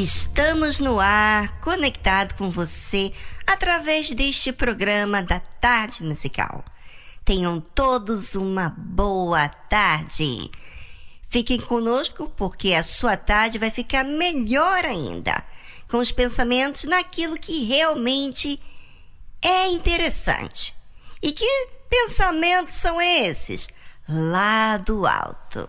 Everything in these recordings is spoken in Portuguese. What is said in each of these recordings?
Estamos no ar, conectado com você através deste programa da Tarde Musical. Tenham todos uma boa tarde. Fiquem conosco porque a sua tarde vai ficar melhor ainda, com os pensamentos naquilo que realmente é interessante. E que pensamentos são esses? Lá do alto.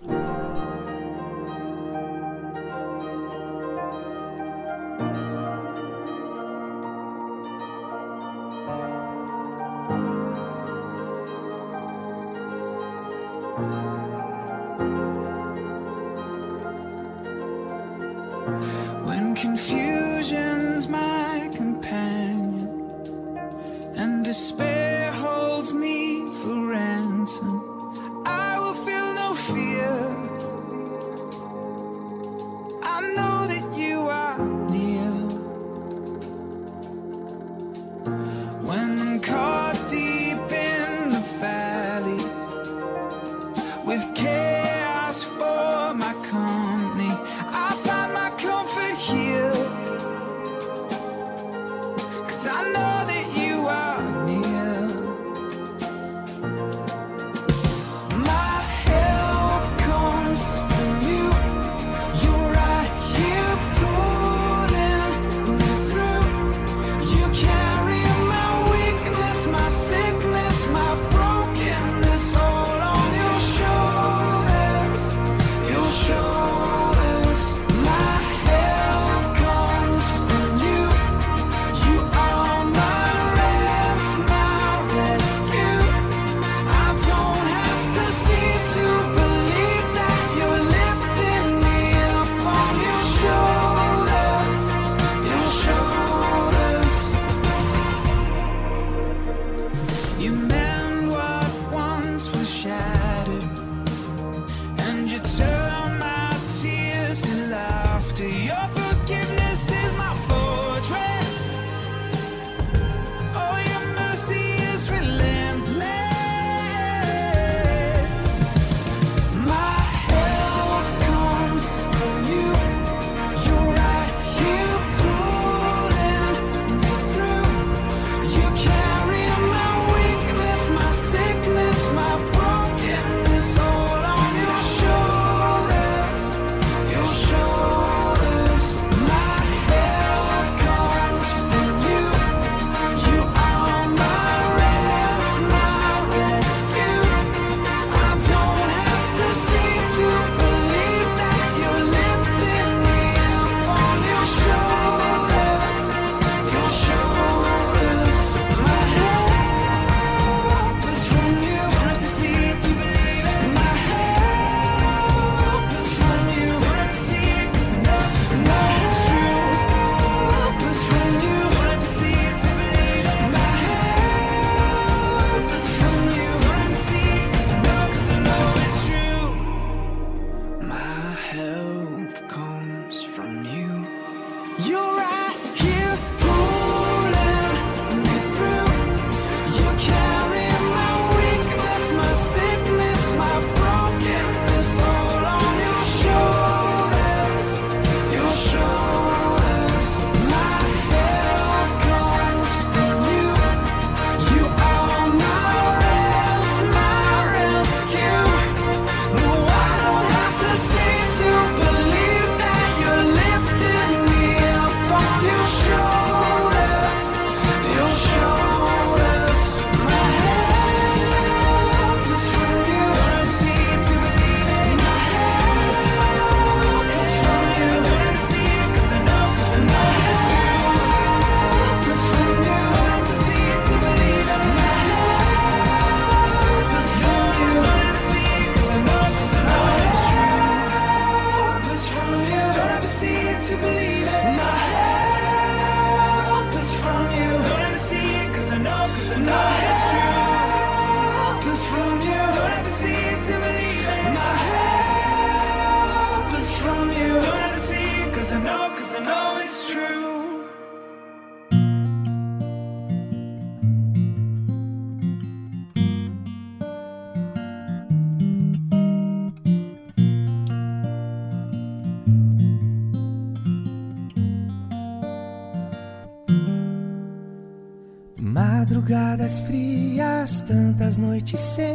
as noites secas.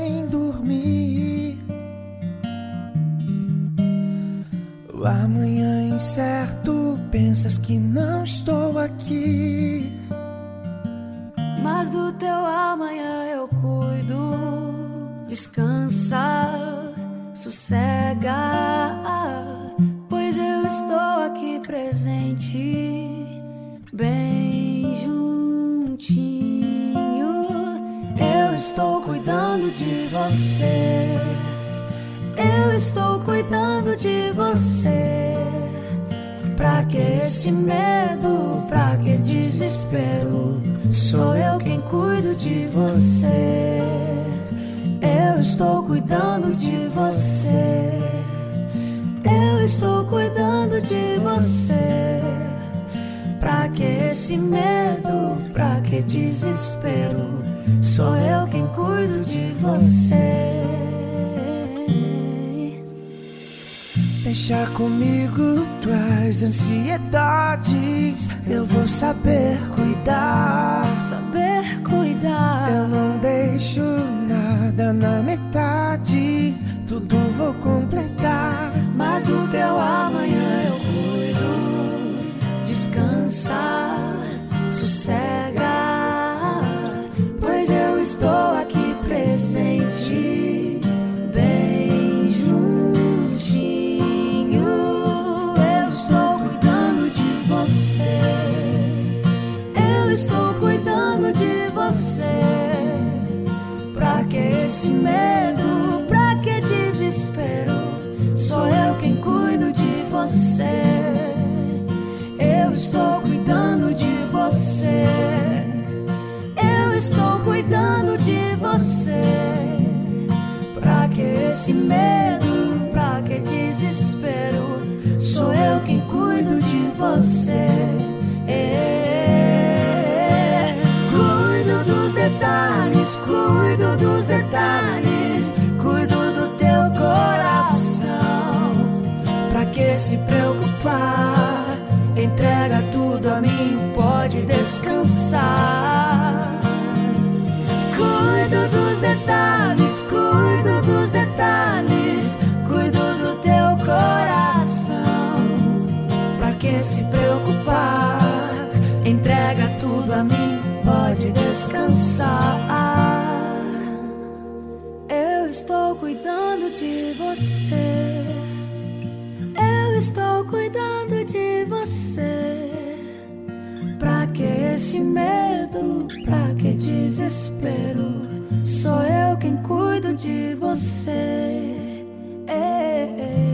esse medo, pra que desespero? Sou eu quem cuido de você. É, cuido dos detalhes, cuido dos detalhes, cuido do teu coração. Pra que se preocupar? Entrega tudo a mim, pode descansar. Cuido dos detalhes, cuido se preocupar. Entrega tudo a mim, pode descansar. Eu estou cuidando de você. Eu estou cuidando de você. Pra que esse medo? Pra que desespero? Sou eu quem cuido de você. Ei, ei.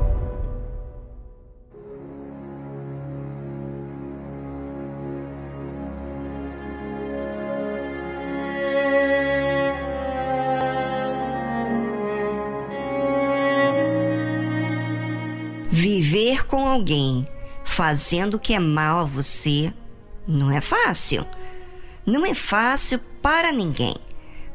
Alguém fazendo o que é mal a você não é fácil. Não é fácil para ninguém.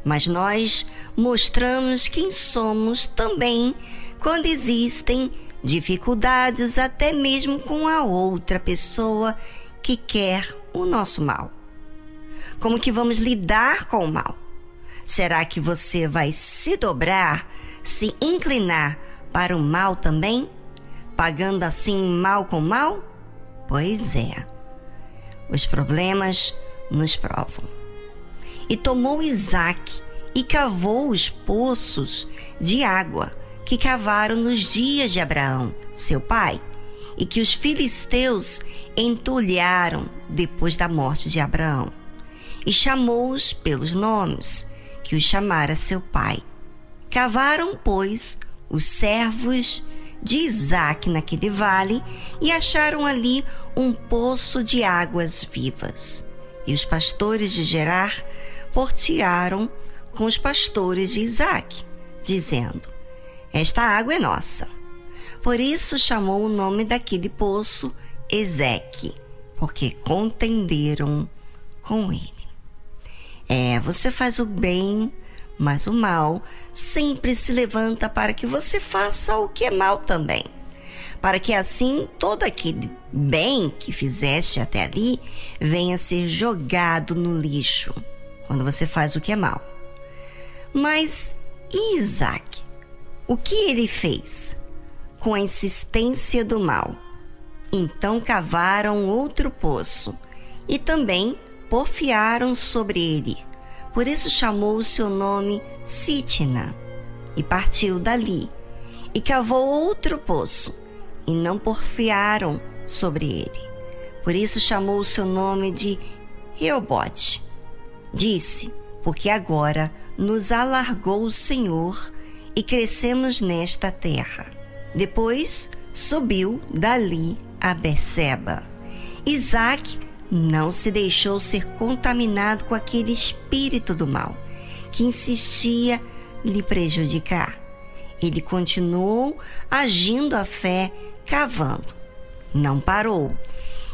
Mas nós mostramos quem somos também quando existem dificuldades, até mesmo com a outra pessoa que quer o nosso mal. Como que vamos lidar com o mal? Será que você vai se dobrar, se inclinar para o mal também? Pagando assim mal com mal? Pois é. Os problemas nos provam. E tomou Isaac e cavou os poços de água que cavaram nos dias de Abraão, seu pai, e que os filisteus entulharam depois da morte de Abraão. E chamou-os pelos nomes que os chamara seu pai. Cavaram, pois, os servos de Isaac naquele vale e acharam ali um poço de águas vivas. E os pastores de Gerar portearam com os pastores de Isaac, dizendo: Esta água é nossa. Por isso chamou o nome daquele poço Ezeque, porque contenderam com ele. É, você faz o bem mas o mal sempre se levanta para que você faça o que é mal também. Para que assim todo aquele bem que fizeste até ali venha ser jogado no lixo quando você faz o que é mal. Mas e Isaac? O que ele fez? Com a insistência do mal. Então cavaram outro poço e também porfiaram sobre ele por isso chamou o seu nome Sitna, e partiu dali, e cavou outro poço, e não porfiaram sobre ele. Por isso chamou o seu nome de Reobote. Disse, porque agora nos alargou o Senhor e crescemos nesta terra. Depois subiu dali a Beceba. Isaac não se deixou ser contaminado com aquele espírito do mal que insistia lhe prejudicar. Ele continuou agindo a fé, cavando. Não parou.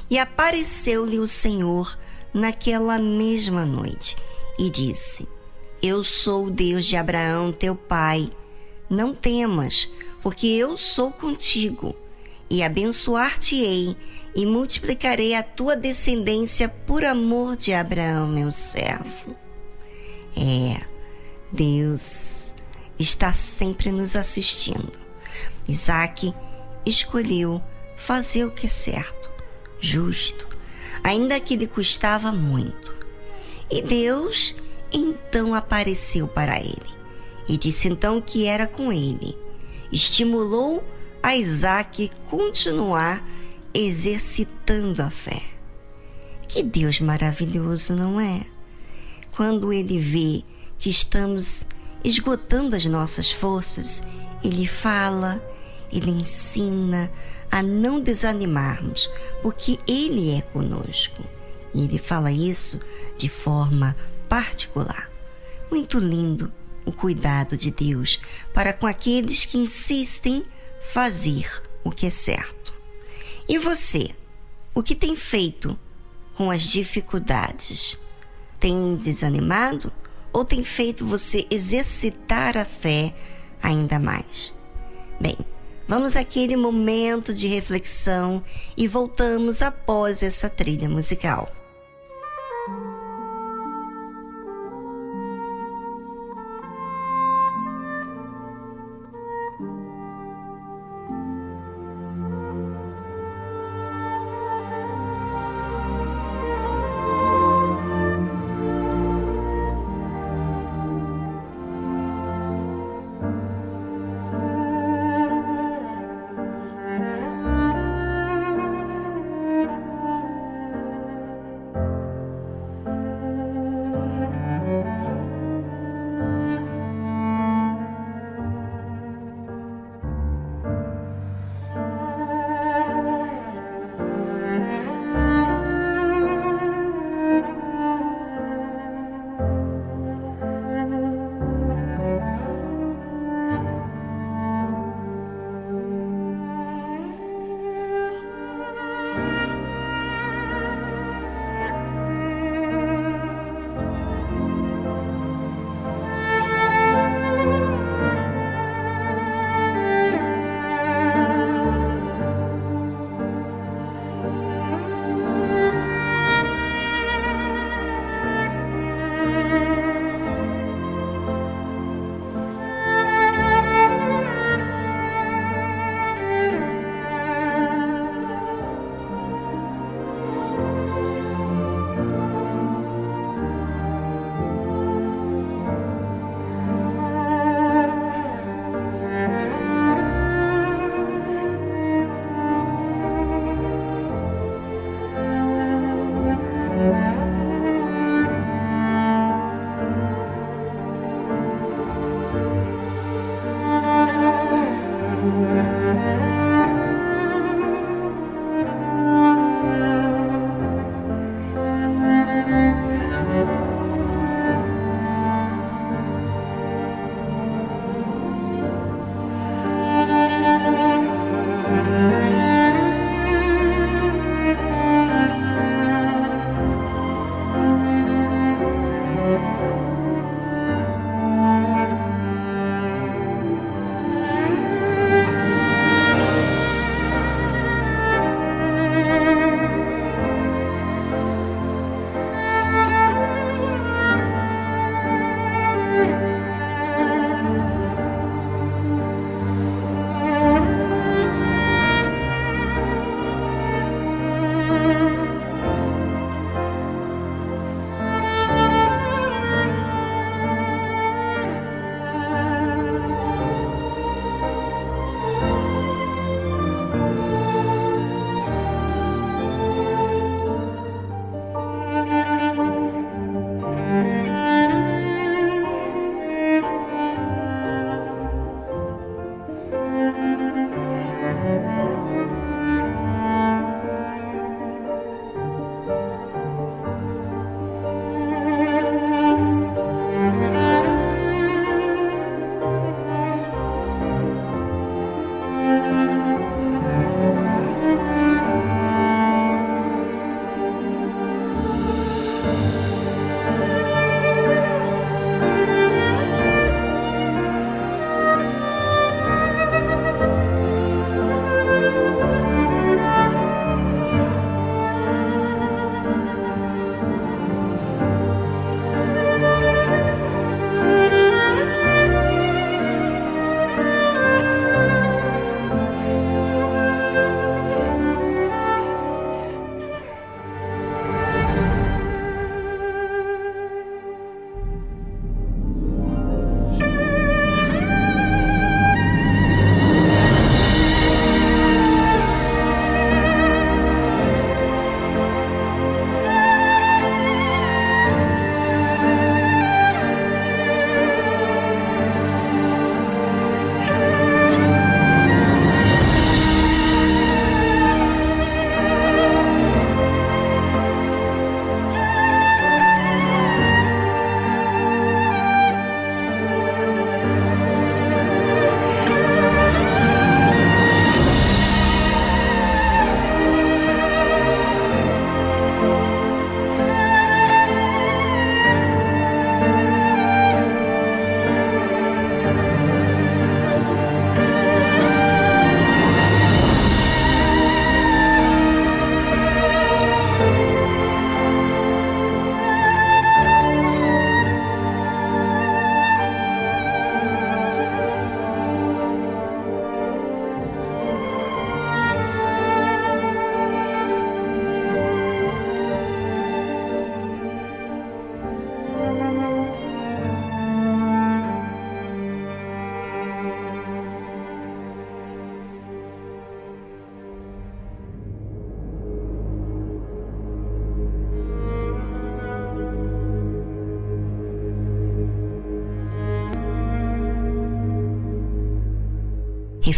E apareceu-lhe o Senhor naquela mesma noite e disse: Eu sou o Deus de Abraão, teu pai. Não temas, porque eu sou contigo e abençoar-te-ei e multiplicarei a tua descendência por amor de Abraão, meu servo. É, Deus está sempre nos assistindo. Isaac escolheu fazer o que é certo, justo, ainda que lhe custava muito. E Deus então apareceu para ele e disse então que era com ele. Estimulou a Isaac continuar exercitando a fé. Que Deus maravilhoso, não é? Quando Ele vê que estamos esgotando as nossas forças, Ele fala, Ele ensina a não desanimarmos, porque Ele é conosco. E Ele fala isso de forma particular. Muito lindo o cuidado de Deus para com aqueles que insistem fazer o que é certo. E você? O que tem feito com as dificuldades? Tem desanimado ou tem feito você exercitar a fé ainda mais? Bem, vamos àquele momento de reflexão e voltamos após essa trilha musical.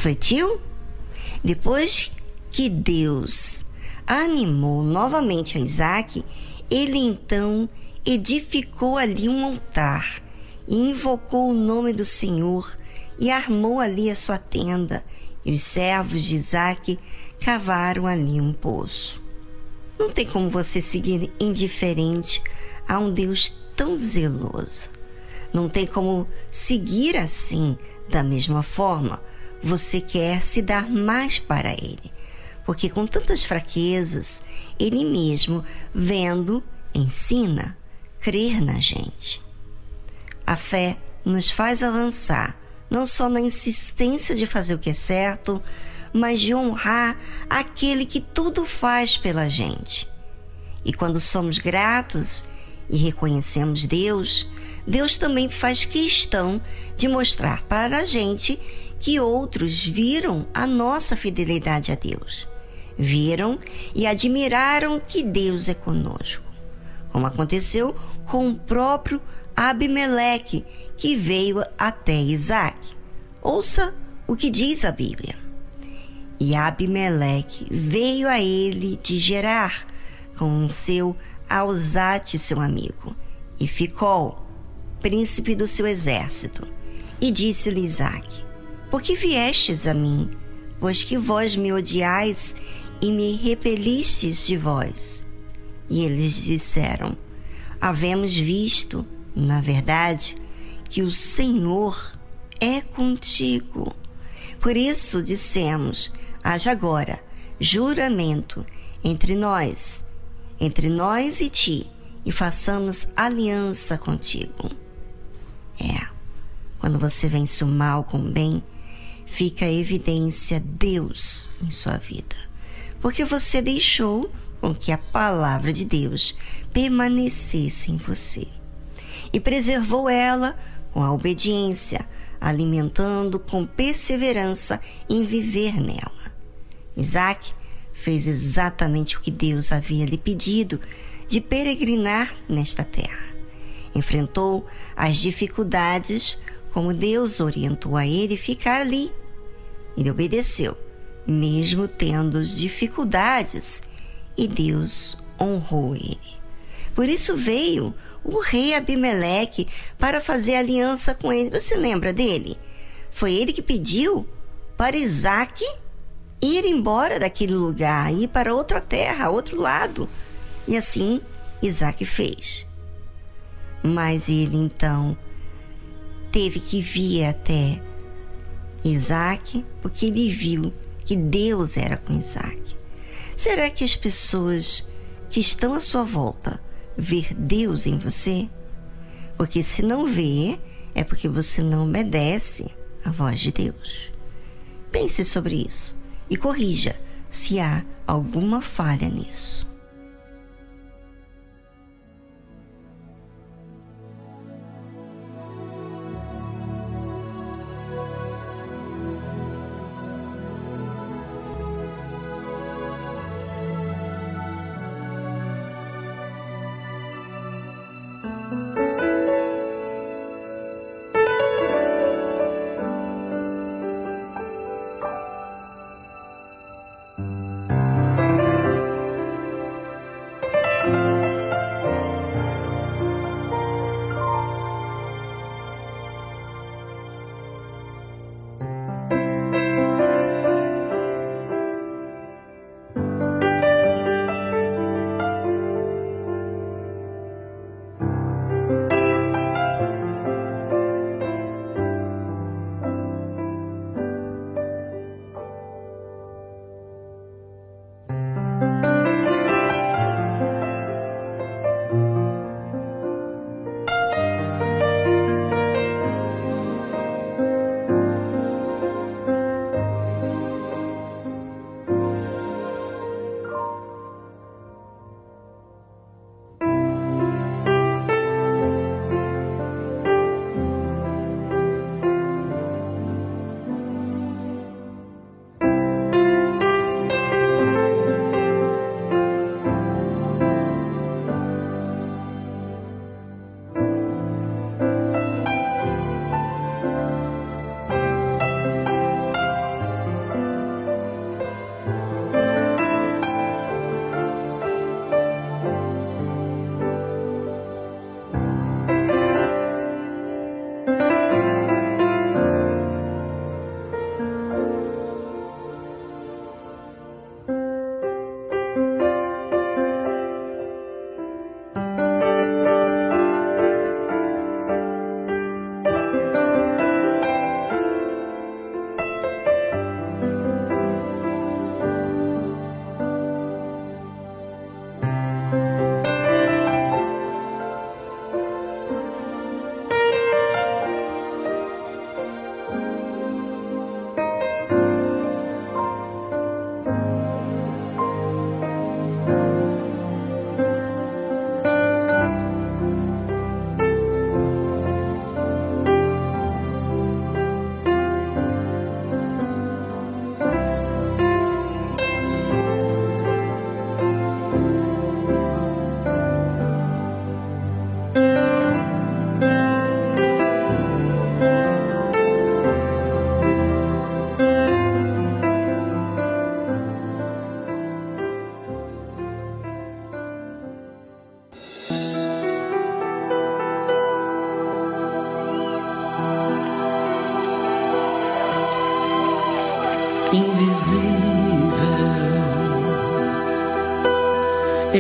Refletiu? Depois que Deus animou novamente a Isaac, ele então edificou ali um altar e invocou o nome do Senhor e armou ali a sua tenda. E os servos de Isaac cavaram ali um poço. Não tem como você seguir indiferente a um Deus tão zeloso. Não tem como seguir assim, da mesma forma. Você quer se dar mais para Ele, porque com tantas fraquezas, Ele mesmo, vendo, ensina, crer na gente. A fé nos faz avançar, não só na insistência de fazer o que é certo, mas de honrar aquele que tudo faz pela gente. E quando somos gratos e reconhecemos Deus, Deus também faz questão de mostrar para a gente que outros viram a nossa fidelidade a Deus. Viram e admiraram que Deus é conosco, como aconteceu com o próprio Abimeleque, que veio até Isaac. Ouça o que diz a Bíblia. E Abimeleque veio a ele de Gerar, com seu Alzate, seu amigo, e ficou príncipe do seu exército. E disse-lhe Isaac: Por que viestes a mim? Pois que vós me odiais e me repelistes de vós. E eles disseram: Havemos visto, na verdade, que o Senhor é contigo. Por isso dissemos: haja agora juramento entre nós entre nós e ti e façamos aliança contigo. É, quando você vence o mal com o bem, fica a evidência Deus em sua vida, porque você deixou com que a palavra de Deus permanecesse em você e preservou ela com a obediência, alimentando com perseverança em viver nela. Isaac fez exatamente o que Deus havia lhe pedido de peregrinar nesta terra. Enfrentou as dificuldades como Deus orientou a ele ficar ali. Ele obedeceu, mesmo tendo dificuldades, e Deus honrou ele. Por isso veio o rei Abimeleque para fazer aliança com ele. Você lembra dele? Foi ele que pediu para Isaac ir embora daquele lugar, ir para outra terra, outro lado. E assim Isaac fez. Mas ele então teve que vir até Isaac, porque ele viu que Deus era com Isaac. Será que as pessoas que estão à sua volta ver Deus em você? Porque se não vê, é porque você não obedece à voz de Deus. Pense sobre isso e corrija se há alguma falha nisso.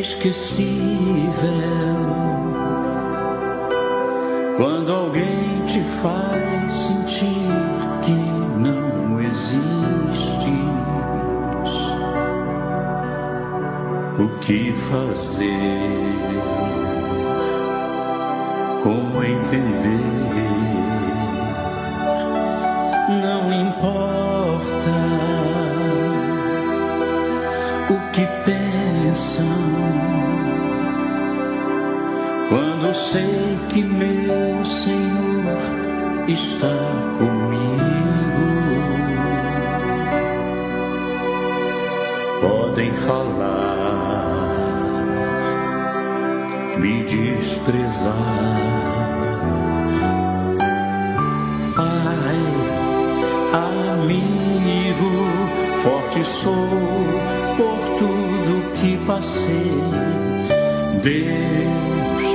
Inesquecível. Quando alguém te faz sentir que não existes, o que fazer? Como entender? Sei que meu Senhor está comigo. Podem falar, me desprezar. Pai, amigo, forte sou por tudo que passei. Deus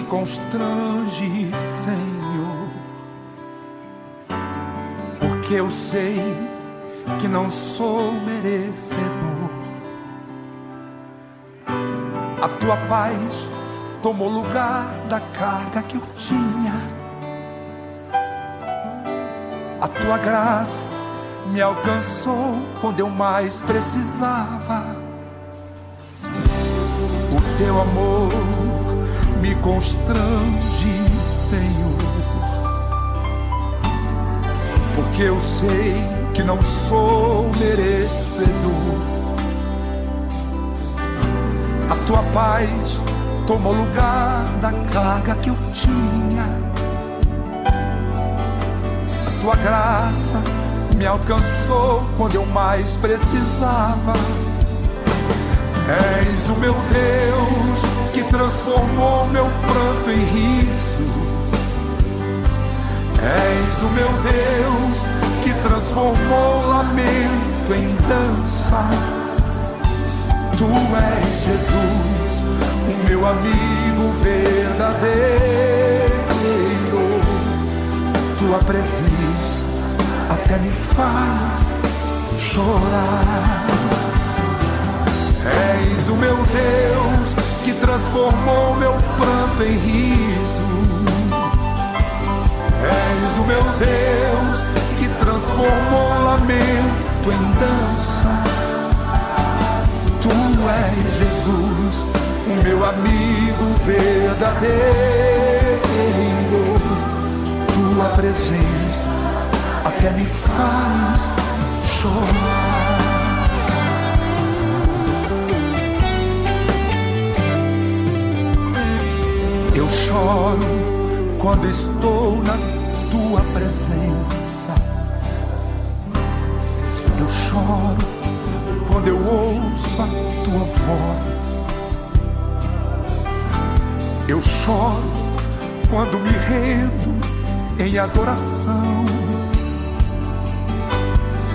Me constrange, Senhor, porque eu sei que não sou merecedor. A tua paz tomou lugar da carga que eu tinha. A tua graça me alcançou quando eu mais precisava. O teu amor constrange, Senhor, porque eu sei que não sou merecedor. A tua paz tomou lugar da carga que eu tinha. A tua graça me alcançou quando eu mais precisava. És o meu Deus que transformou meu pranto em riso. És o meu Deus que transformou lamento em dança. Tu és Jesus, o meu amigo verdadeiro. Tua presença até me faz chorar. És o meu Deus que transformou meu pranto em riso. És o meu Deus que transformou lamento em dança. Tu és Jesus, o meu amigo verdadeiro. Tua presença até me faz chorar. Choro quando estou na tua presença. Eu choro quando eu ouço a tua voz. Eu choro quando me rendo em adoração.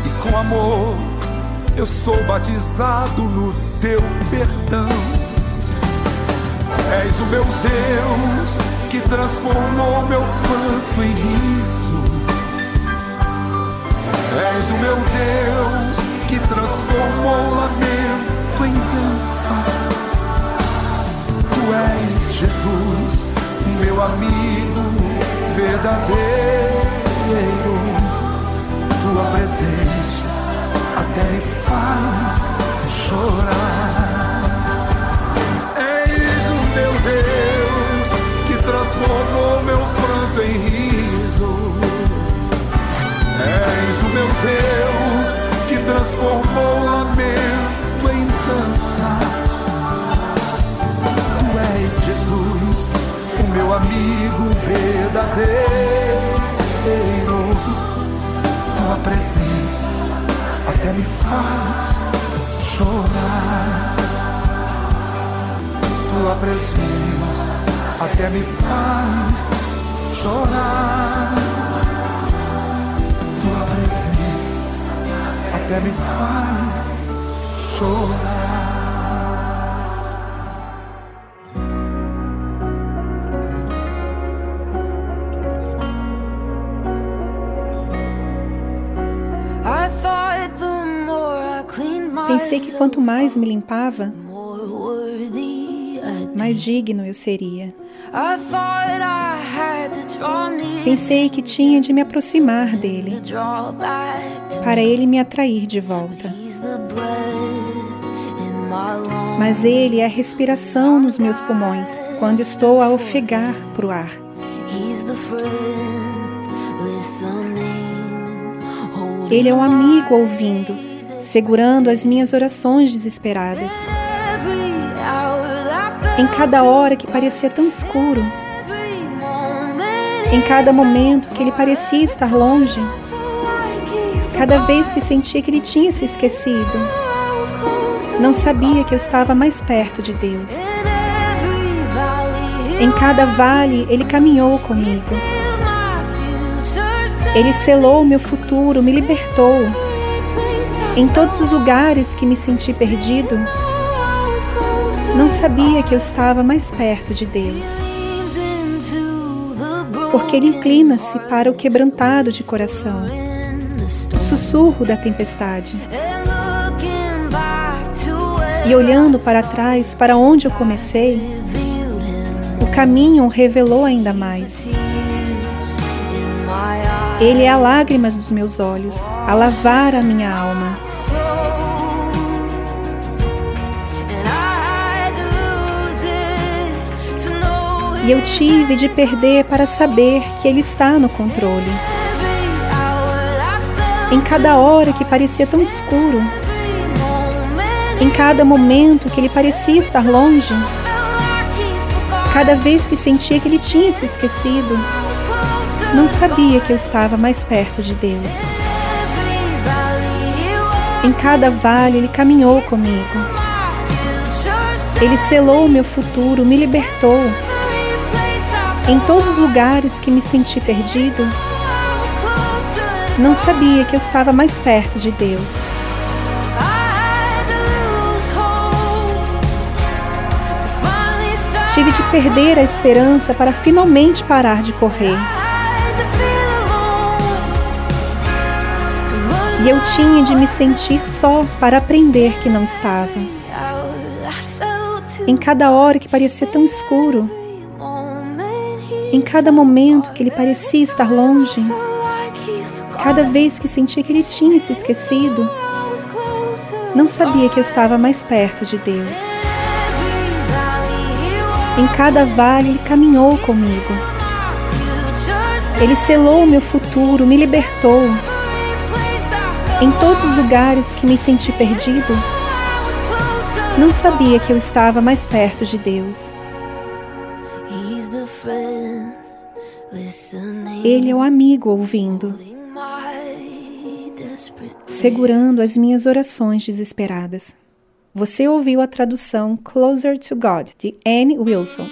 E com amor eu sou batizado no teu perdão. És o meu Deus que transformou meu pranto em riso. És o meu Deus que transformou lamento em dança. Tu és Jesus, meu amigo verdadeiro. Tua presença até me faz chorar. Deus que transformou lamento em dança. Tu és Jesus, o meu amigo verdadeiro. Tua presença até me faz chorar. Tua presença até me faz chorar. Até me faz chorar. Pensei que quanto mais me limpava, mais digno eu seria. Pensei que tinha de me aproximar dele, para ele me atrair de volta. Mas ele é a respiração nos meus pulmões quando estou a ofegar para o ar. Ele é um amigo ouvindo, segurando as minhas orações desesperadas. Em cada hora que parecia tão escuro, em cada momento que ele parecia estar longe, cada vez que sentia que ele tinha se esquecido, não sabia que eu estava mais perto de Deus. Em cada vale, ele caminhou comigo. Ele selou o meu futuro, me libertou. Em todos os lugares que me senti perdido, Não sabia que eu estava mais perto de Deus, porque Ele inclina-se para o quebrantado de coração, sussurro da tempestade. E olhando para trás, para onde eu comecei, o caminho revelou ainda mais. Ele é a lágrima dos meus olhos, a lavar a minha alma. E eu tive de perder para saber que Ele está no controle. Em cada hora que parecia tão escuro, em cada momento que Ele parecia estar longe, cada vez que sentia que Ele tinha se esquecido, não sabia que eu estava mais perto de Deus. Em cada vale Ele caminhou comigo. Ele selou o meu futuro, me libertou em todos os lugares que me senti perdido, não sabia que eu estava mais perto de Deus. Tive de perder a esperança para finalmente parar de correr. E eu tinha de me sentir só para aprender que não estava. Em cada hora que parecia tão escuro, em cada momento que ele parecia estar longe, cada vez que sentia que ele tinha se esquecido, não sabia que eu estava mais perto de Deus. Em cada vale ele caminhou comigo. Ele selou o meu futuro, me libertou. Em todos os lugares que me senti perdido, não sabia que eu estava mais perto de Deus. Ele é o amigo ouvindo, segurando as minhas orações desesperadas. Você ouviu a tradução Closer to God, de Anne Wilson.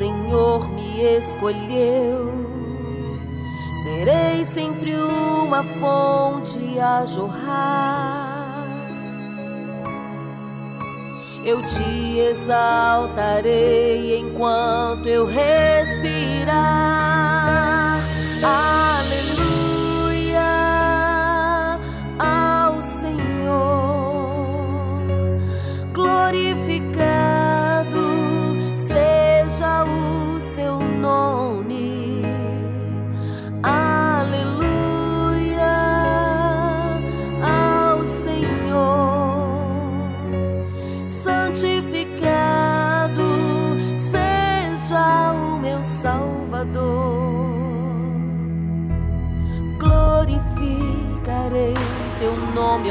Senhor me escolheu. Serei sempre uma fonte a jorrar. Eu te exaltarei enquanto eu respirar. Aleluia.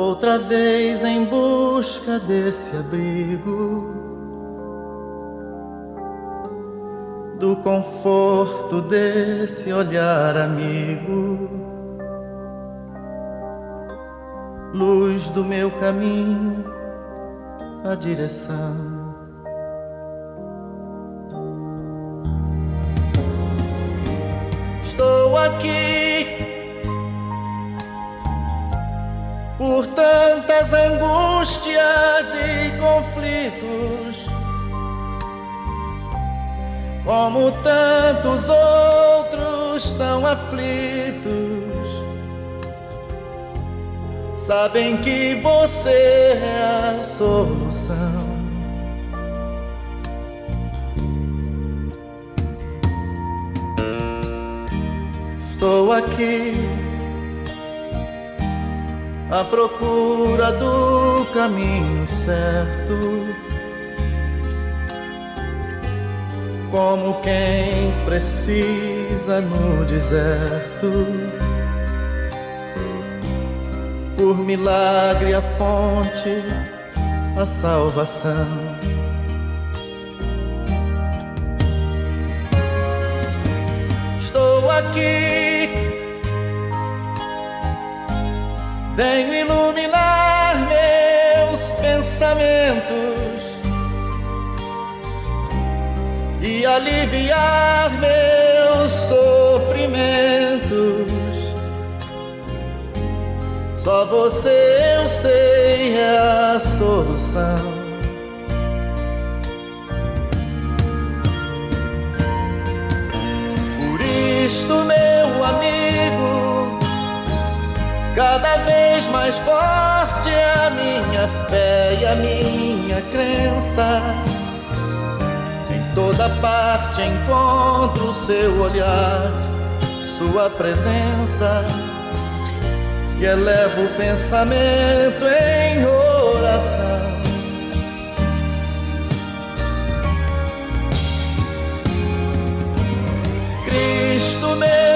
Outra vez em busca desse abrigo, do conforto desse olhar amigo, luz do meu caminho, a direção. Aqui por tantas angústias e conflitos, como tantos outros tão aflitos, sabem que você é a solução. Estou aqui à procura do caminho certo. Como quem precisa no deserto, por milagre a fonte, a salvação. Estou aqui venho iluminar meus pensamentos e aliviar meus sofrimentos. Só você eu sei é a solução. Por isto, meu amigo mais forte é a minha fé e a minha crença. Em toda parte encontro seu olhar, sua presença. E elevo o pensamento em oração. Cristo, meu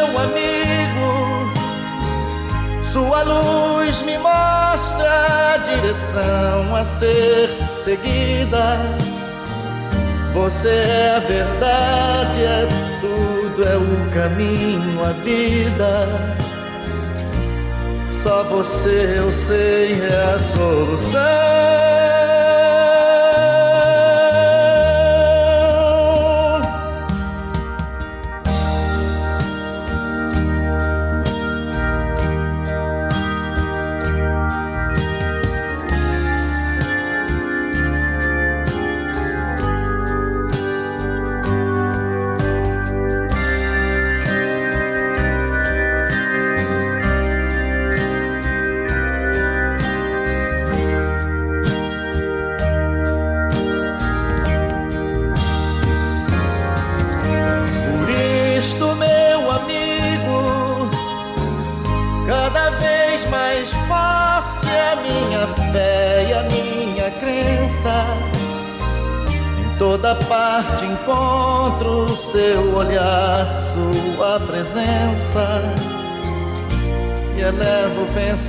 sua luz me mostra a direção a ser seguida. Você é a verdade, é tudo, é o caminho, a vida. Só você eu sei é a solução.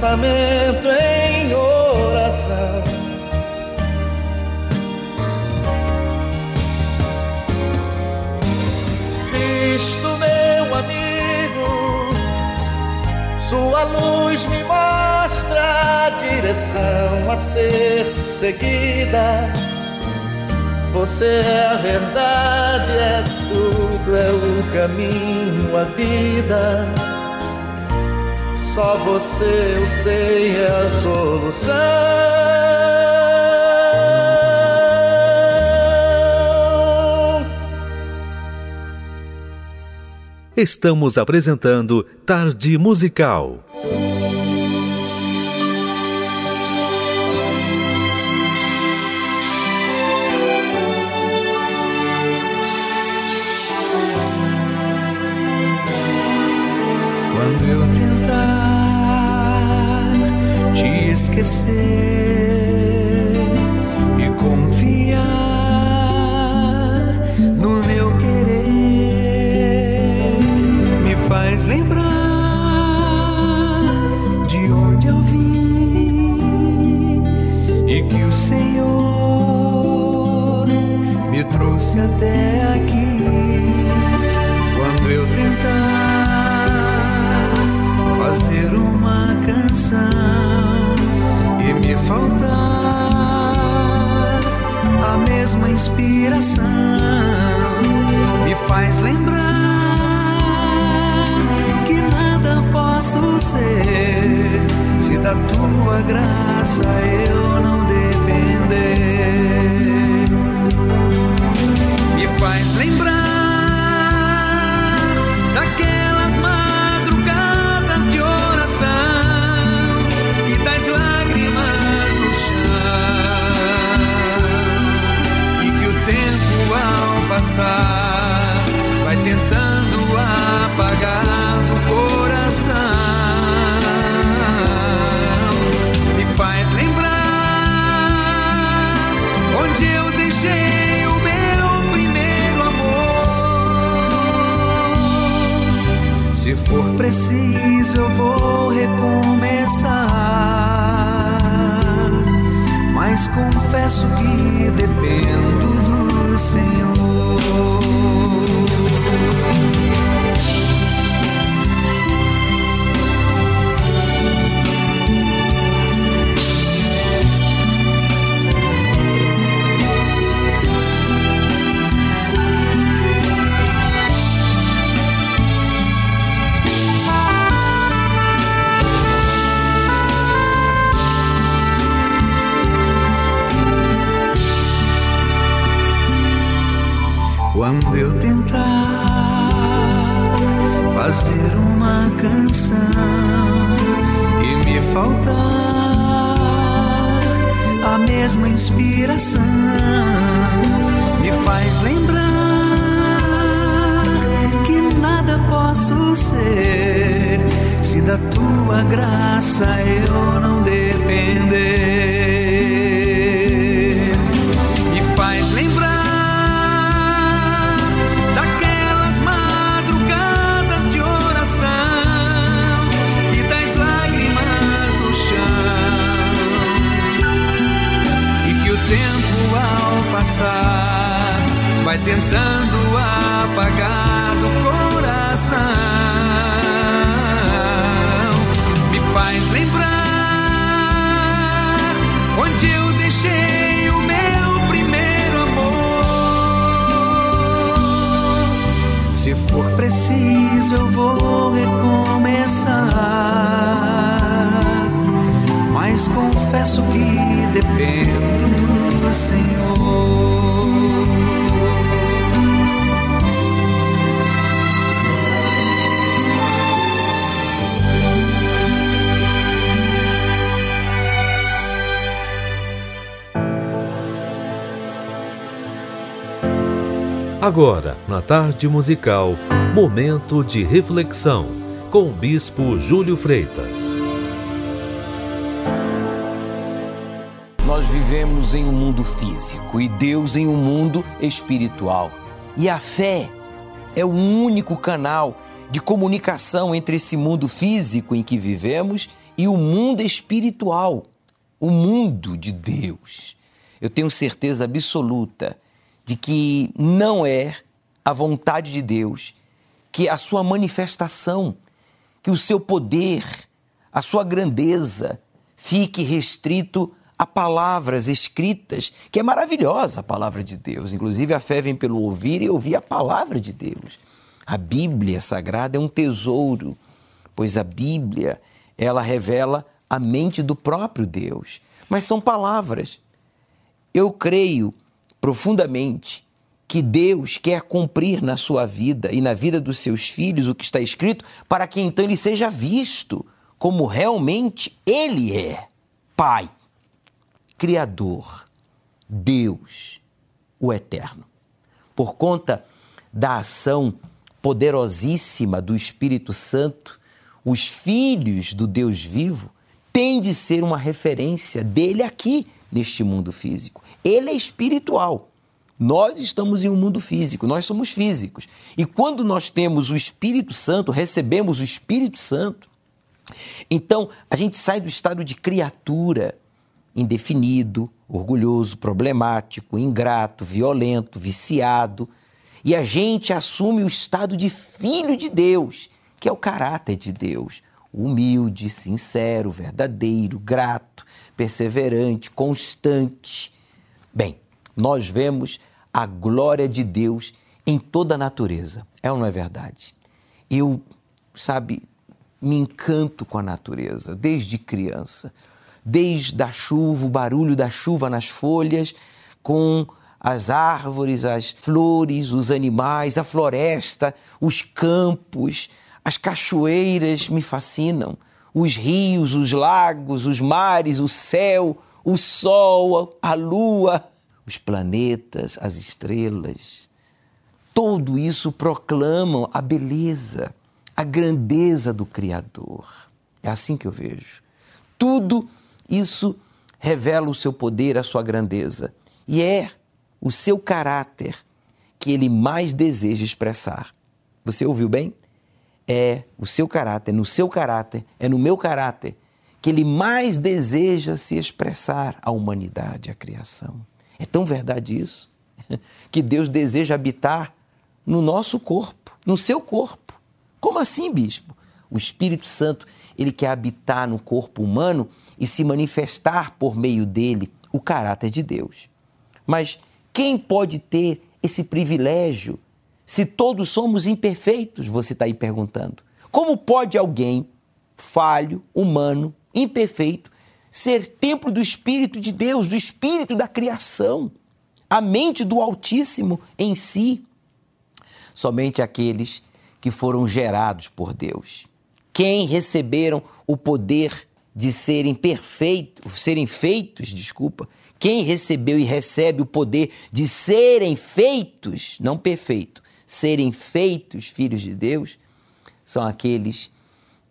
Pensamento em oração. Cristo, meu amigo, sua luz me mostra a direção a ser seguida. Você é a verdade, é tudo, é o caminho, a vida. Só você eu sei é a solução. Estamos apresentando Tarde Musical. Tarde musical, momento de reflexão com o bispo Júlio Freitas. Nós vivemos em um mundo físico e Deus em um mundo espiritual. E a fé é o único canal de comunicação entre esse mundo físico em que vivemos e o mundo espiritual, o mundo de Deus. Eu tenho certeza absoluta de que não é a vontade de Deus que a sua manifestação, que o seu poder, a sua grandeza fique restrito a palavras escritas, que é maravilhosa a palavra de Deus. Inclusive, a fé vem pelo ouvir e ouvir a palavra de Deus. A Bíblia Sagrada é um tesouro, pois a Bíblia, ela revela a mente do próprio Deus. Mas são palavras. Eu creio profundamente que Deus quer cumprir na sua vida e na vida dos seus filhos o que está escrito, para que então ele seja visto como realmente ele é: Pai, Criador, Deus, o Eterno. Por conta da ação poderosíssima do Espírito Santo, os filhos do Deus vivo têm de ser uma referência dele aqui neste mundo físico. Ele é espiritual. Nós estamos em um mundo físico, nós somos físicos. E quando nós temos o Espírito Santo, recebemos o Espírito Santo, então a gente sai do estado de criatura, indefinido, orgulhoso, problemático, ingrato, violento, viciado, e a gente assume o estado de filho de Deus, que é o caráter de Deus, humilde, sincero, verdadeiro, grato, perseverante, constante Bem, nós vemos a glória de Deus em toda a natureza. É ou não é verdade? Eu, sabe, me encanto com a natureza desde criança. Desde a chuva, o barulho da chuva nas folhas, com as árvores, as flores, os animais, a floresta, os campos, as cachoeiras me fascinam. Os rios, os lagos, os mares, o céu, o Sol, a Lua, os planetas, as estrelas. Tudo isso proclamam a beleza, a grandeza do Criador. É assim que eu vejo. Tudo isso revela o seu poder, a sua grandeza. E é o seu caráter que ele mais deseja expressar. Você ouviu bem? É o seu caráter, no seu caráter, é no meu caráter que ele mais deseja se expressar à humanidade, à criação. É tão verdade isso que Deus deseja habitar no nosso corpo, no seu corpo. Como assim, bispo? O Espírito Santo, ele quer habitar no corpo humano e se manifestar por meio dele o caráter de Deus. Mas quem pode ter esse privilégio se todos somos imperfeitos? Você está aí perguntando. Como pode alguém falho, humano, imperfeito, ser templo do Espírito de Deus, do Espírito da criação, a mente do Altíssimo em si. Somente aqueles que foram gerados por Deus, quem receberam o poder de serem perfeitos, serem feitos, desculpa, quem recebeu e recebe o poder de serem feitos, não perfeito, serem feitos filhos de Deus, são aqueles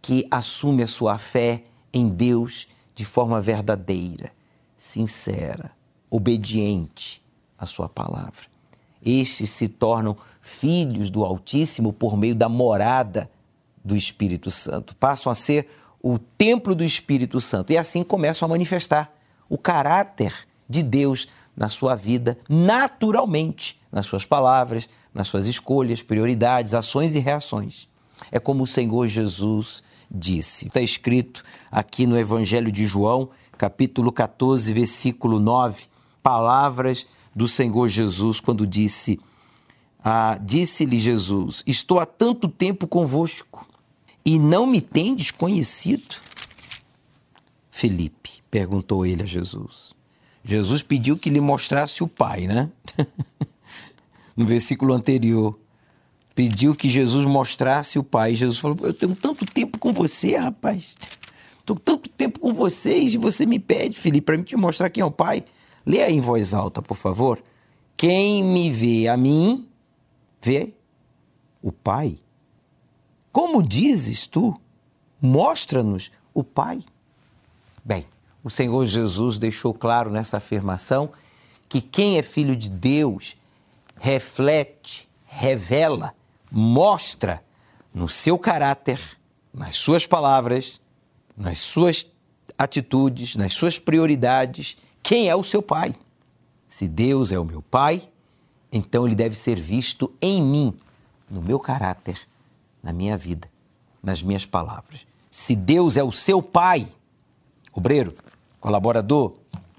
que assumem a sua fé em Deus de forma verdadeira, sincera, obediente à sua palavra. Estes se tornam filhos do Altíssimo por meio da morada do Espírito Santo. Passam a ser o templo do Espírito Santo e assim começam a manifestar o caráter de Deus na sua vida naturalmente, nas suas palavras, nas suas escolhas, prioridades, ações e reações. É como o Senhor Jesus disse. Está escrito aqui no Evangelho de João, capítulo 14, versículo 9, palavras do Senhor Jesus quando disse: ah, Disse-lhe Jesus: Estou há tanto tempo convosco e não me tendes conhecido? Felipe, perguntou ele a Jesus. Jesus pediu que lhe mostrasse o Pai, né? no versículo anterior. Pediu que Jesus mostrasse o Pai. Jesus falou: Eu tenho tanto tempo com você, rapaz. Estou tanto tempo com vocês e você me pede, Felipe, para me te mostrar quem é o Pai. Leia aí em voz alta, por favor. Quem me vê a mim, vê o Pai. Como dizes tu? Mostra-nos o Pai. Bem, o Senhor Jesus deixou claro nessa afirmação que quem é filho de Deus reflete, revela, mostra no seu caráter, nas suas palavras, nas suas atitudes, nas suas prioridades, quem é o seu pai. Se Deus é o meu pai, então ele deve ser visto em mim, no meu caráter, na minha vida, nas minhas palavras. Se Deus é o seu pai, obreiro, colaborador,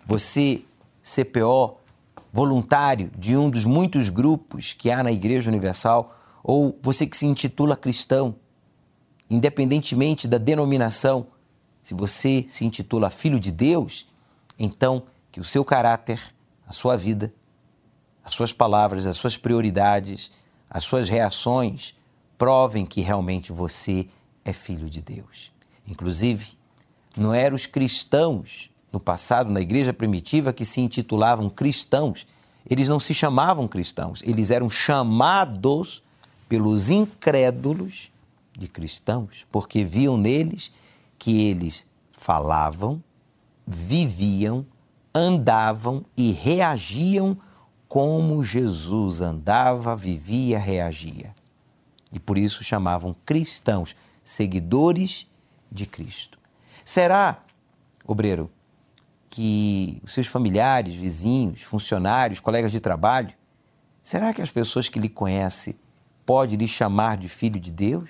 você, CPO, voluntário de um dos muitos grupos que há na Igreja Universal, ou você que se intitula cristão, independentemente da denominação, se você se intitula filho de Deus, então que o seu caráter, a sua vida, as suas palavras, as suas prioridades, as suas reações provem que realmente você é filho de Deus. Inclusive, não eram os cristãos no passado, na igreja primitiva, que se intitulavam cristãos. Eles não se chamavam cristãos, eles eram chamados pelos incrédulos de cristãos, porque viam neles que eles falavam, viviam, andavam e reagiam como Jesus andava, vivia, reagia. E por isso chamavam cristãos, seguidores de Cristo. Será, obreiro, que os seus familiares, vizinhos, funcionários, colegas de trabalho, será que as pessoas que lhe conhecem podem lhe chamar de filho de Deus?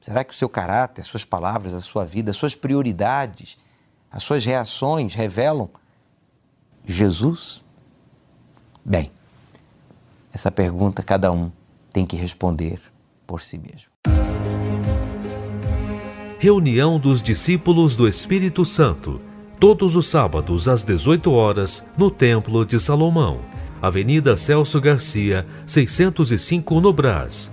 Será que o seu caráter, as suas palavras, a sua vida, as suas prioridades, as suas reações revelam Jesus? Bem, essa pergunta cada um tem que responder por si mesmo. Reunião dos discípulos do Espírito Santo todos os sábados às 18 horas no Templo de Salomão, Avenida Celso Garcia, 605 no Brás.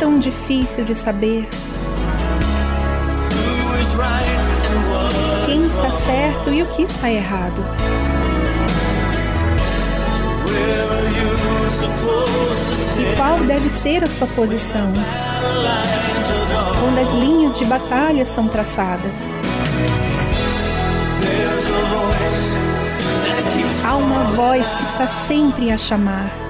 Tão difícil de saber quem está certo e o que está errado. E qual deve ser a sua posição quando as linhas de batalha são traçadas? Há uma voz que está sempre a chamar.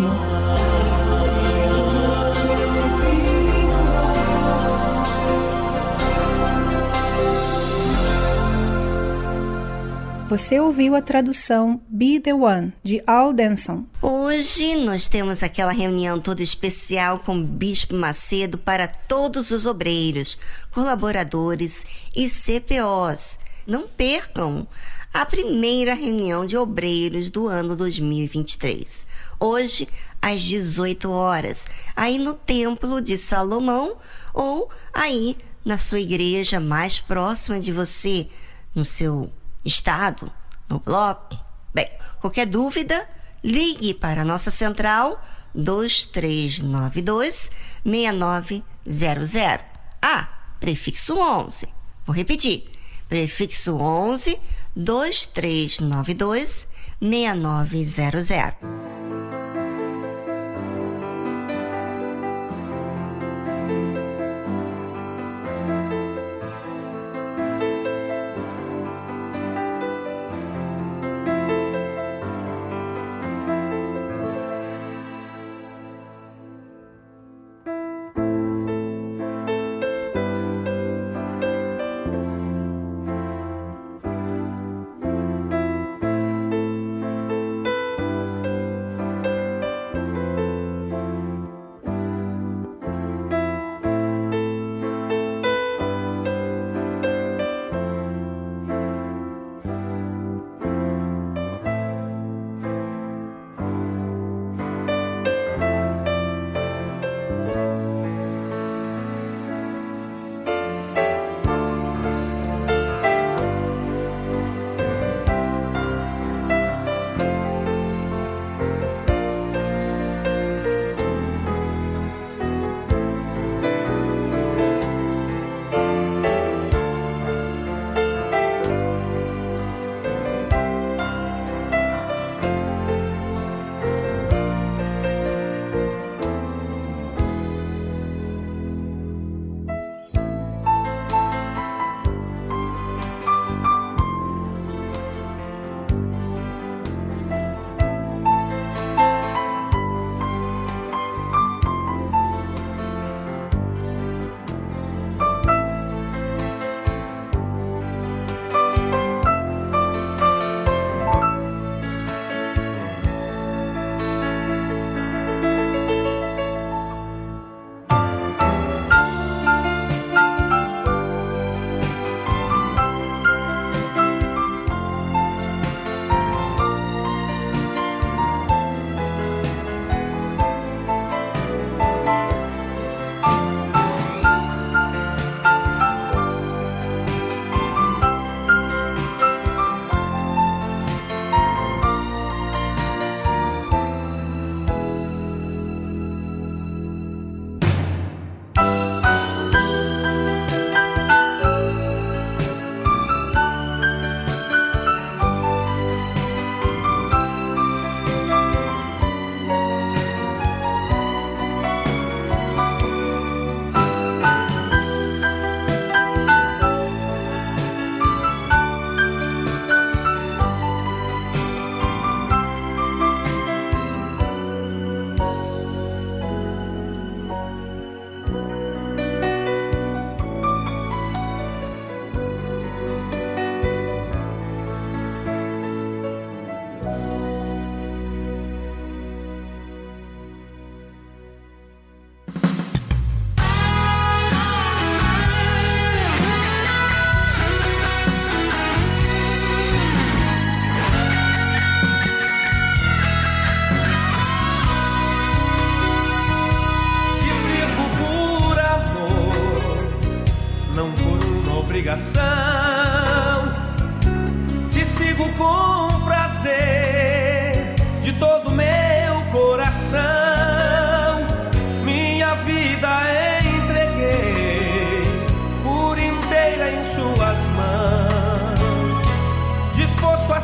Mesmo. Você ouviu a tradução Be the One, de Al Denson. Hoje nós temos aquela reunião toda especial com o Bispo Macedo para todos os obreiros, colaboradores e CPOs. Não percam a primeira reunião de obreiros do ano 2023. Hoje, às 18 horas, aí no Templo de Salomão ou aí na sua igreja mais próxima de você, no seu estado, no bloco. Bem, qualquer dúvida, ligue para a nossa central 2392 6900. Ah, prefixo 11. Vou repetir. Prefixo 11 2392 6900.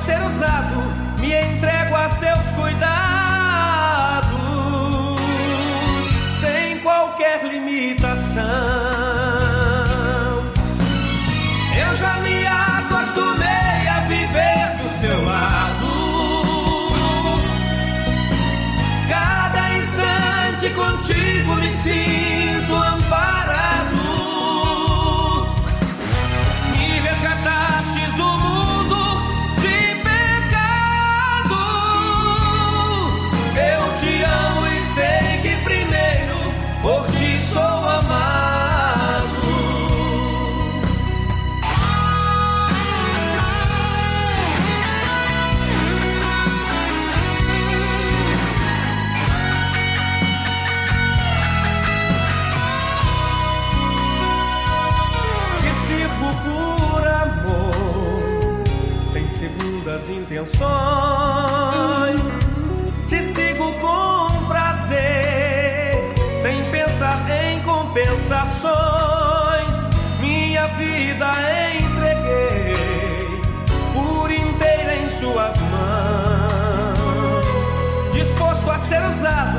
Ser usado, me entrego a seus cuidados, sem qualquer limitação. Intenções. Te sigo com prazer, sem pensar em compensações. Minha vida entreguei por inteira em Suas mãos. Disposto a ser usado,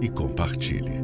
e compartilhe.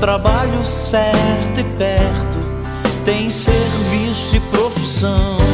trabalho certo e perto, tem serviço e profissão.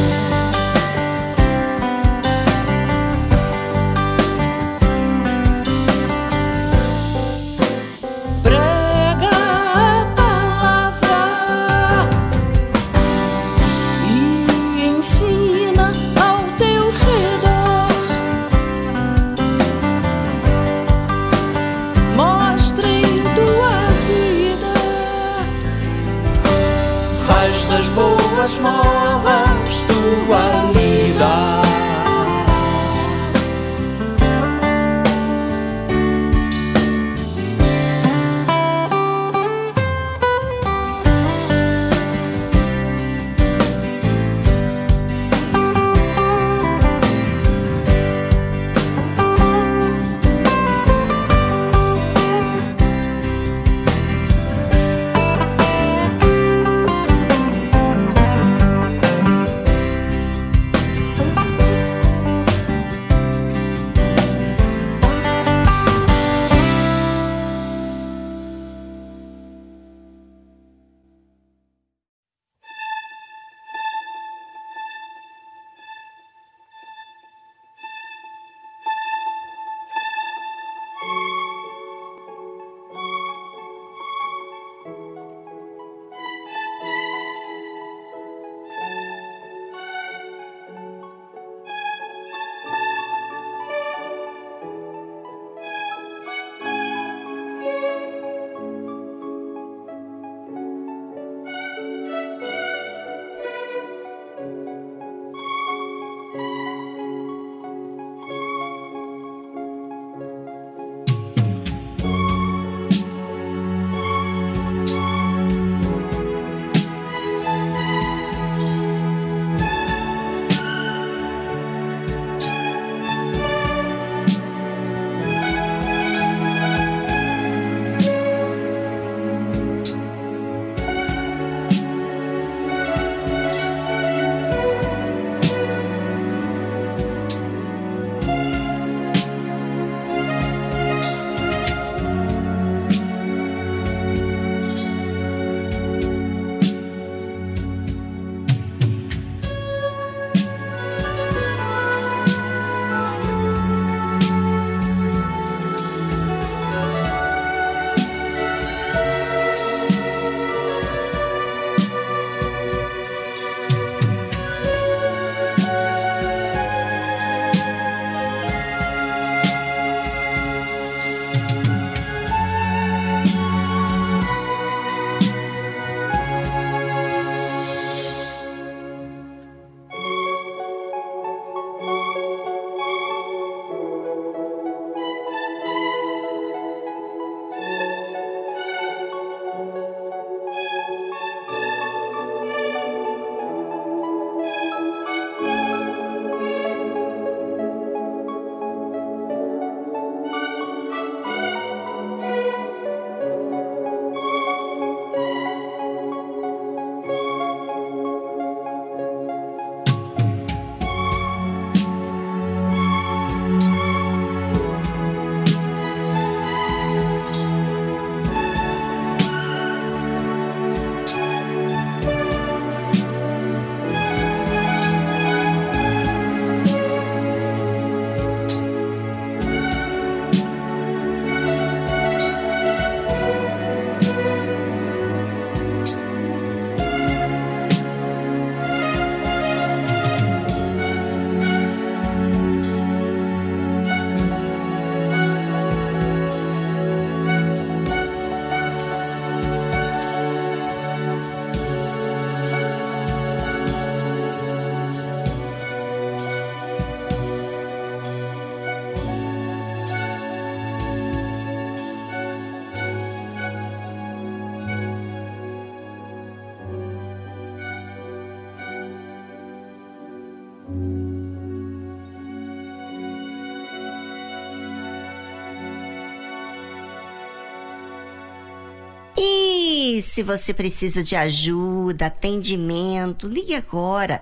Se você precisa de ajuda, atendimento, ligue agora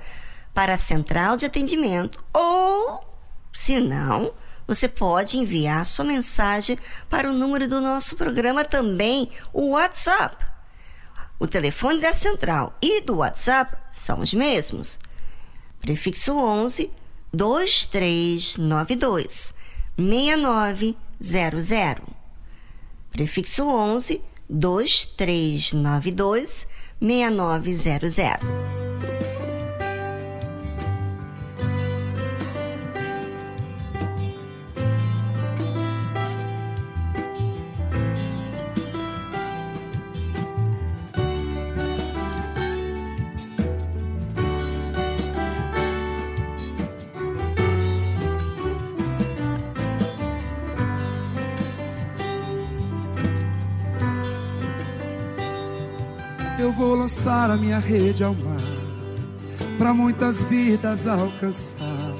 para a central de atendimento ou, se não, você pode enviar sua mensagem para o número do nosso programa também, o WhatsApp. O telefone da central e do WhatsApp são os mesmos. Prefixo 11 2392 6900. Prefixo 11 2392 6900. Lançar a minha rede ao mar, para muitas vidas alcançar.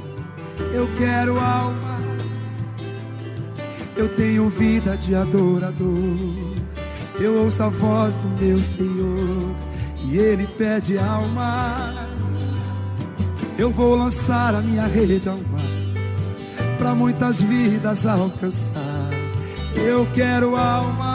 Eu quero alma, eu tenho vida de adorador. Eu ouço a voz do meu Senhor e Ele pede almas. Eu vou lançar a minha rede ao mar, para muitas vidas alcançar. Eu quero alma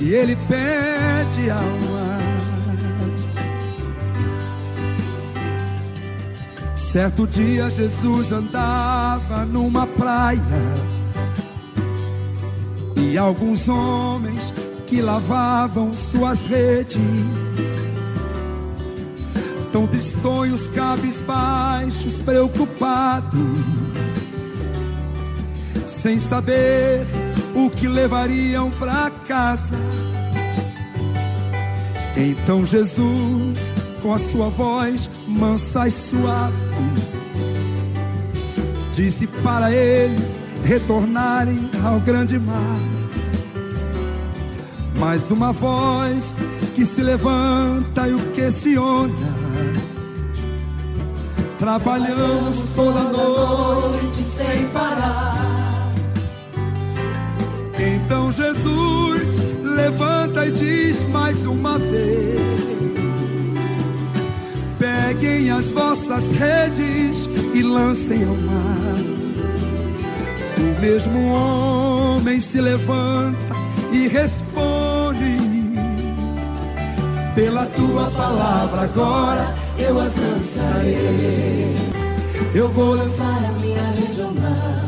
e ele pede alma. Certo dia Jesus andava numa praia e alguns homens que lavavam suas redes, tão tristonhos, cabisbaixos, preocupados, sem saber o que levariam para casa. Então Jesus, com a sua voz mansa e suave, disse para eles retornarem ao grande mar. Mais uma voz que se levanta e o questiona. Trabalhamos toda noite sem parar então Jesus levanta e diz mais uma vez: Peguem as vossas redes e lancem ao mar. O mesmo homem se levanta e responde: Pela tua palavra agora eu as lançarei. Eu vou lançar a minha rede ao mar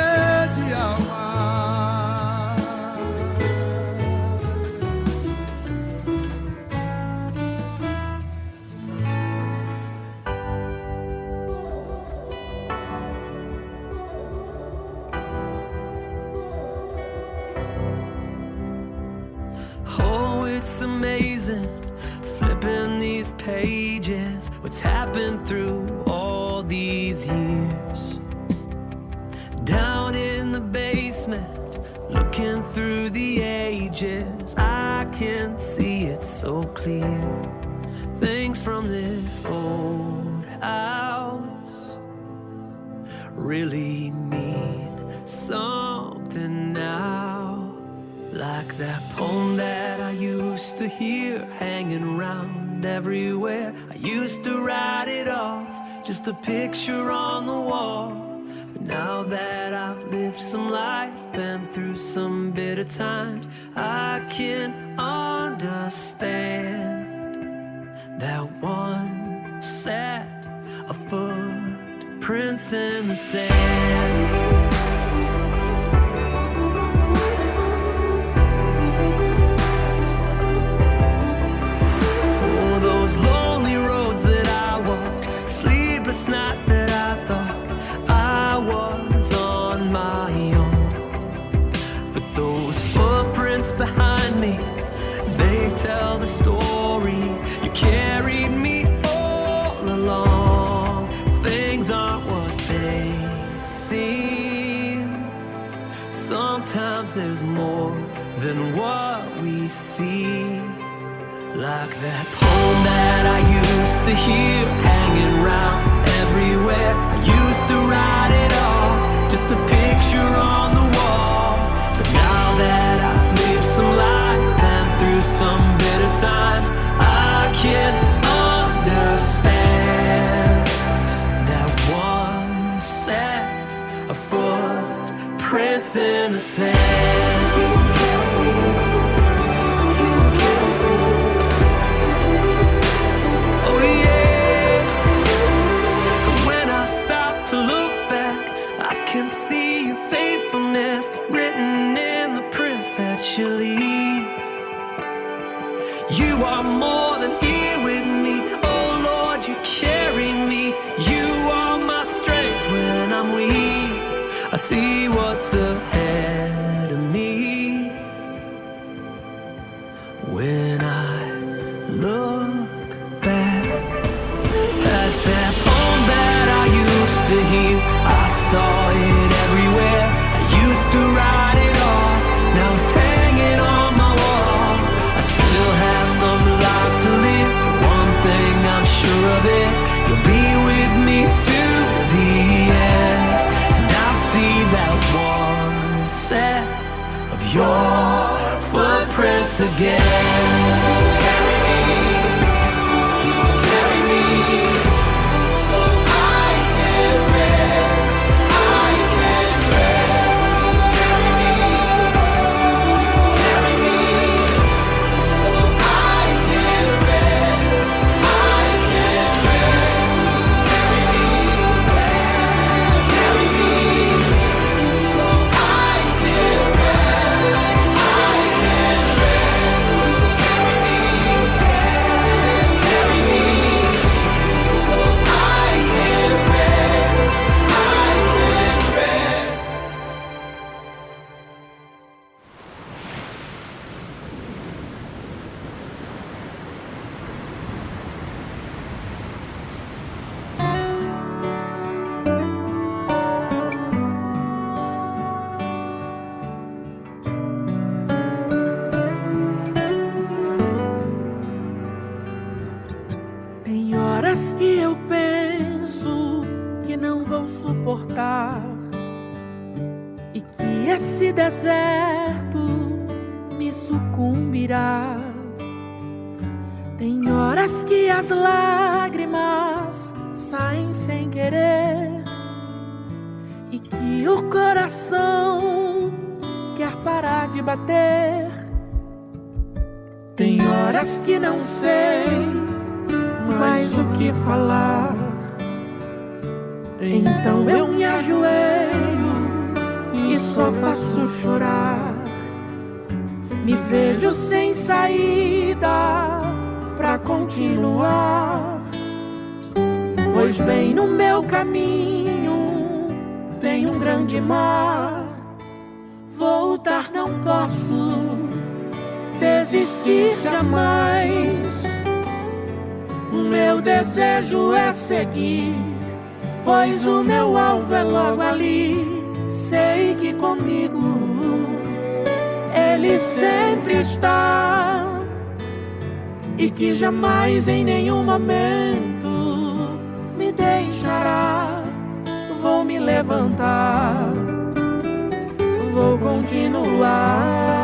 amazing. Flipping these pages, what's happened through all these years. Down in the basement, looking through the ages, I can see it so clear. Things from this old house really mean something now. Like that poem that I used to hear hanging around everywhere. I used to write it off, just a picture on the wall. But now that I've lived some life, been through some bitter times, I can understand that one set of footprints in the sand. There's more than what we see. Like that poem that I used to hear hanging around everywhere. I used to write it all, just a picture on again. Que eu penso que não vou suportar e que esse deserto me sucumbirá. Tem horas que as lágrimas saem sem querer e que o coração quer parar de bater. Tem horas que não sei mais o que falar. Então eu me ajoelho e só faço chorar. Me vejo sem saída pra continuar. Pois bem no meu caminho tem um grande mar. Voltar não posso, desistir jamais. O meu desejo é seguir, pois o meu alvo é logo ali. Sei que comigo ele sempre está e que jamais em nenhum momento me deixará. Vou me levantar, vou continuar.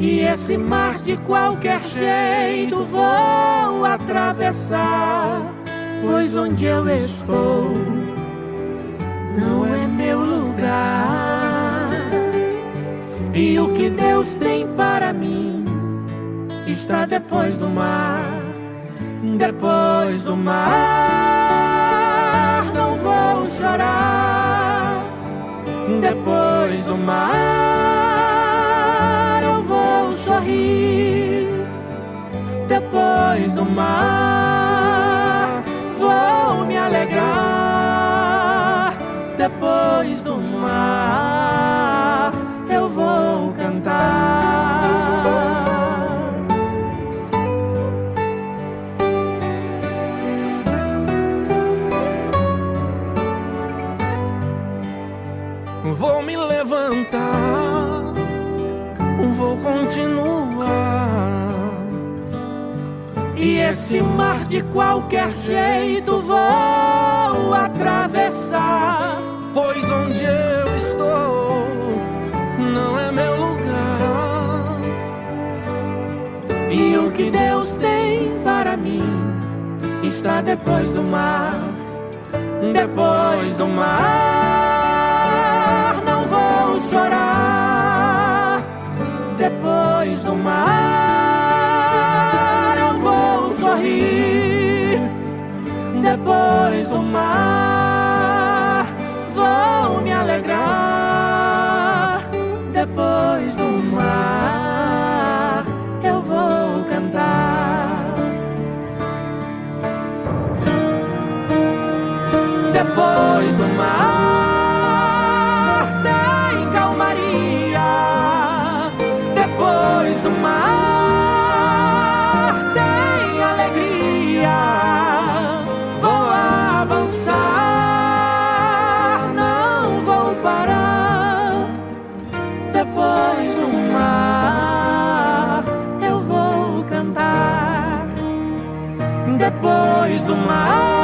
E esse mar de qualquer jeito vou atravessar, pois onde eu estou não é meu lugar. E o que Deus tem para mim está depois do mar, depois do mar. Não vou chorar, depois do mar. Depois do mar. Vou me alegrar, depois do mar. Eu vou cantar. Vou me levantar, vou continuar. E esse mar de qualquer jeito vou atravessar. Pois onde eu estou não é meu lugar. E o que Deus tem para mim está depois do mar. Depois do mar, não vou chorar. Depois do mar, Depois do mar, vou me alegrar. Depois do mar, eu vou cantar. Depois do mar tem calmaria. Depois do mar do mar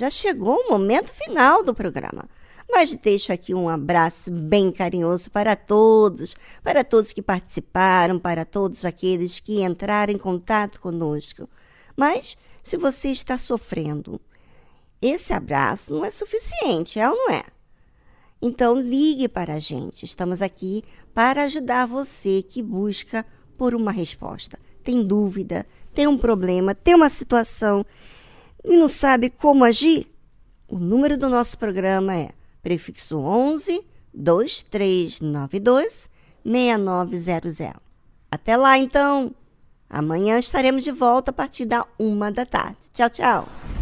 já chegou o momento final do programa. Mas deixo aqui um abraço bem carinhoso para todos, para todos que participaram, para todos aqueles que entraram em contato conosco. Mas se você está sofrendo, esse abraço não é suficiente, é ou não é? Então ligue para a gente. Estamos aqui para ajudar você que busca por uma resposta. Tem dúvida, tem um problema, tem uma situação e não sabe como agir? O número do nosso programa é prefixo 11 2392 6900. Até lá então. Amanhã estaremos de volta a partir da uma da tarde. Tchau, tchau.